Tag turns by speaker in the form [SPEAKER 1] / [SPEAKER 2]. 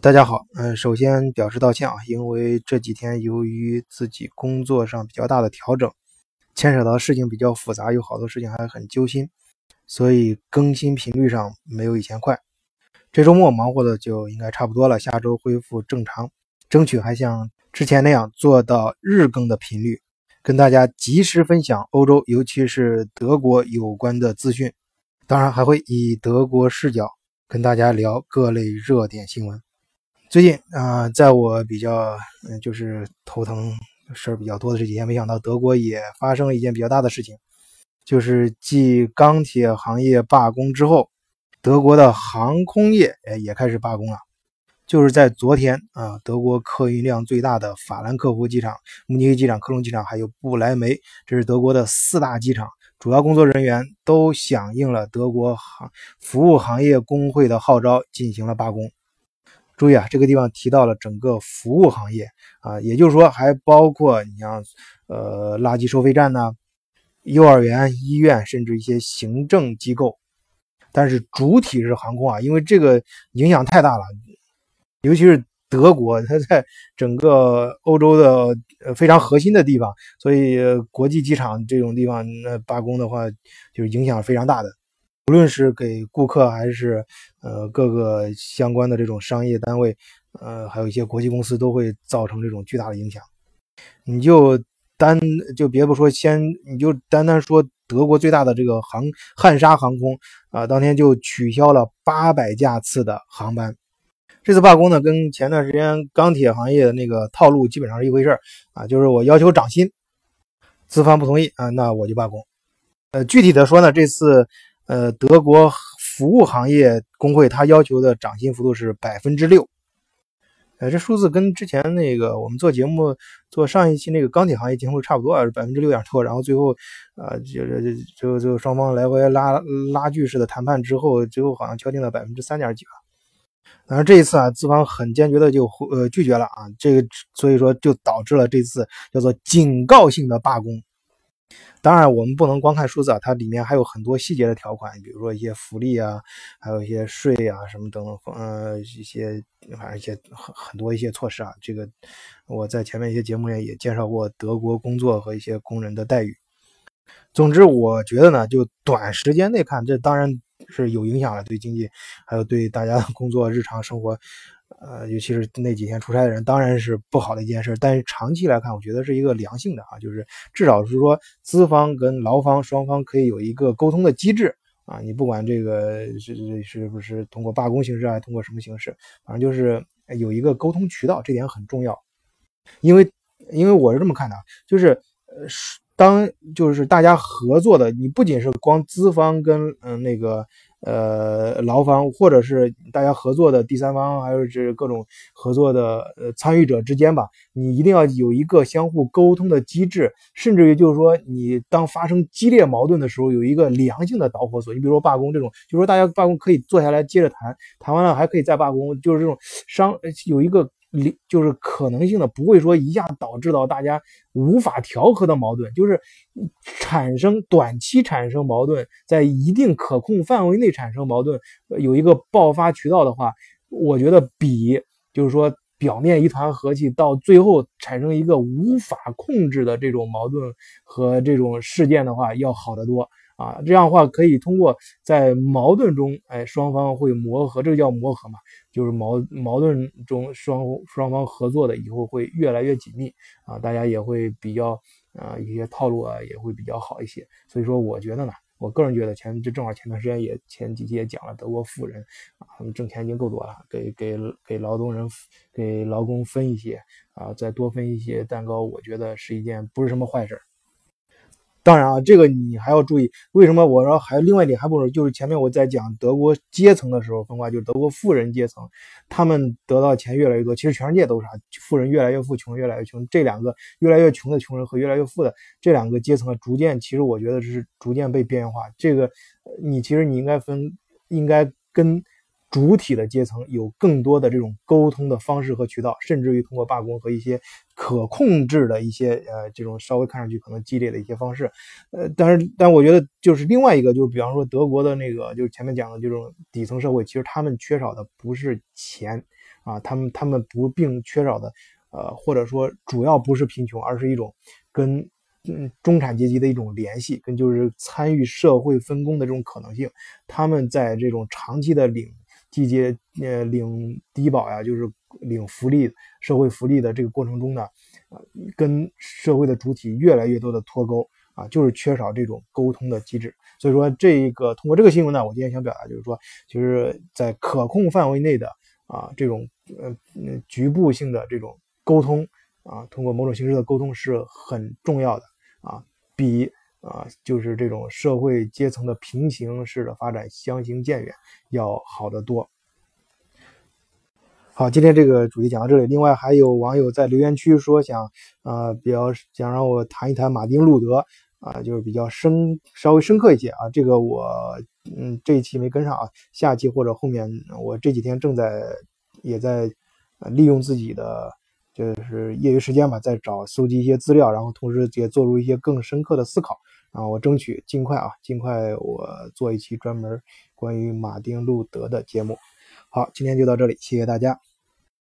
[SPEAKER 1] 大家好，嗯，首先表示道歉啊，因为这几天由于自己工作上比较大的调整，牵扯到事情比较复杂，有好多事情还很揪心，所以更新频率上没有以前快。这周末忙活的就应该差不多了，下周恢复正常，争取还像之前那样做到日更的频率，跟大家及时分享欧洲，尤其是德国有关的资讯，当然还会以德国视角跟大家聊各类热点新闻。最近啊，在我比较嗯，就是头疼事儿比较多的这几天，没想到德国也发生了一件比较大的事情，就是继钢铁行业罢工之后，德国的航空业哎也开始罢工了。就是在昨天啊，德国客运量最大的法兰克福机场、慕尼黑机场、科隆机场还有布莱梅，这是德国的四大机场，主要工作人员都响应了德国航服务行业工会的号召，进行了罢工。注意啊，这个地方提到了整个服务行业啊，也就是说还包括你像呃垃圾收费站呐、幼儿园、医院，甚至一些行政机构。但是主体是航空啊，因为这个影响太大了，尤其是德国，它在整个欧洲的呃非常核心的地方，所以国际机场这种地方那罢工的话，就是影响非常大的。无论是给顾客还是呃各个相关的这种商业单位，呃还有一些国际公司都会造成这种巨大的影响。你就单就别不说先，你就单单说德国最大的这个航汉莎航空啊，当天就取消了八百架次的航班。这次罢工呢，跟前段时间钢铁行业的那个套路基本上是一回事儿啊，就是我要求涨薪，资方不同意啊，那我就罢工。呃，具体的说呢，这次。呃，德国服务行业工会他要求的涨薪幅度是百分之六，呃，这数字跟之前那个我们做节目做上一期那个钢铁行业节目差不多啊，是百分之六点多。然后最后，呃，就是就就双方来回拉拉锯式的谈判之后，最后好像敲定了百分之三点几吧。当然这一次啊，资方很坚决的就呃拒绝了啊，这个所以说就导致了这次叫做警告性的罢工。当然，我们不能光看数字啊，它里面还有很多细节的条款，比如说一些福利啊，还有一些税啊什么等等，呃，一些反正一些很很多一些措施啊。这个我在前面一些节目里也介绍过德国工作和一些工人的待遇。总之，我觉得呢，就短时间内看，这当然是有影响了，对经济，还有对大家的工作日常生活。呃，尤其是那几天出差的人，当然是不好的一件事。但是长期来看，我觉得是一个良性的啊，就是至少是说资方跟劳方双方可以有一个沟通的机制啊。你不管这个是是不是通过罢工形式，还是通过什么形式，反正就是有一个沟通渠道，这点很重要。因为因为我是这么看的，就是呃，当就是大家合作的，你不仅是光资方跟嗯那个。呃，劳方或者是大家合作的第三方，还有是各种合作的呃参与者之间吧，你一定要有一个相互沟通的机制，甚至于就是说，你当发生激烈矛盾的时候，有一个良性的导火索。你比如说罢工这种，就是说大家罢工可以坐下来接着谈，谈完了还可以再罢工，就是这种商有一个。理就是可能性的，不会说一下导致到大家无法调和的矛盾，就是产生短期产生矛盾，在一定可控范围内产生矛盾，有一个爆发渠道的话，我觉得比就是说表面一团和气，到最后产生一个无法控制的这种矛盾和这种事件的话，要好得多。啊，这样的话可以通过在矛盾中，哎，双方会磨合，这个叫磨合嘛，就是矛矛盾中双双方合作的以后会越来越紧密啊，大家也会比较啊一些套路啊也会比较好一些。所以说，我觉得呢，我个人觉得前这正好前段时间也前几期也讲了德国富人啊，他们挣钱已经够多了，给给给劳动人给劳工分一些啊，再多分一些蛋糕，我觉得是一件不是什么坏事。当然啊，这个你还要注意，为什么我说还有另外一点还不如，就是前面我在讲德国阶层的时候分化，就是德国富人阶层，他们得到钱越来越多，其实全世界都是啊，富人越来越富，穷人越来越穷，这两个越来越穷的穷人和越来越富的这两个阶层逐渐，其实我觉得是逐渐被边缘化。这个你其实你应该分，应该跟。主体的阶层有更多的这种沟通的方式和渠道，甚至于通过罢工和一些可控制的一些呃这种稍微看上去可能激烈的一些方式，呃，但是但我觉得就是另外一个，就是比方说德国的那个，就是前面讲的这种底层社会，其实他们缺少的不是钱啊，他们他们不并缺少的，呃，或者说主要不是贫穷，而是一种跟嗯中产阶级的一种联系，跟就是参与社会分工的这种可能性。他们在这种长期的领季节呃领低保呀，就是领福利社会福利的这个过程中呢，呃，跟社会的主体越来越多的脱钩啊，就是缺少这种沟通的机制。所以说，这个通过这个新闻呢，我今天想表达就是说，就是在可控范围内的啊这种呃局部性的这种沟通啊，通过某种形式的沟通是很重要的啊，比啊就是这种社会阶层的平行式的发展相行渐远要好得多。好，今天这个主题讲到这里。另外还有网友在留言区说想啊比较想让我谈一谈马丁路德。啊，就是比较深，稍微深刻一些啊。这个我，嗯，这一期没跟上啊，下期或者后面，我这几天正在也在利用自己的就是业余时间吧，在找搜集一些资料，然后同时也做出一些更深刻的思考啊。我争取尽快啊，尽快我做一期专门关于马丁路德的节目。好，今天就到这里，谢谢大家。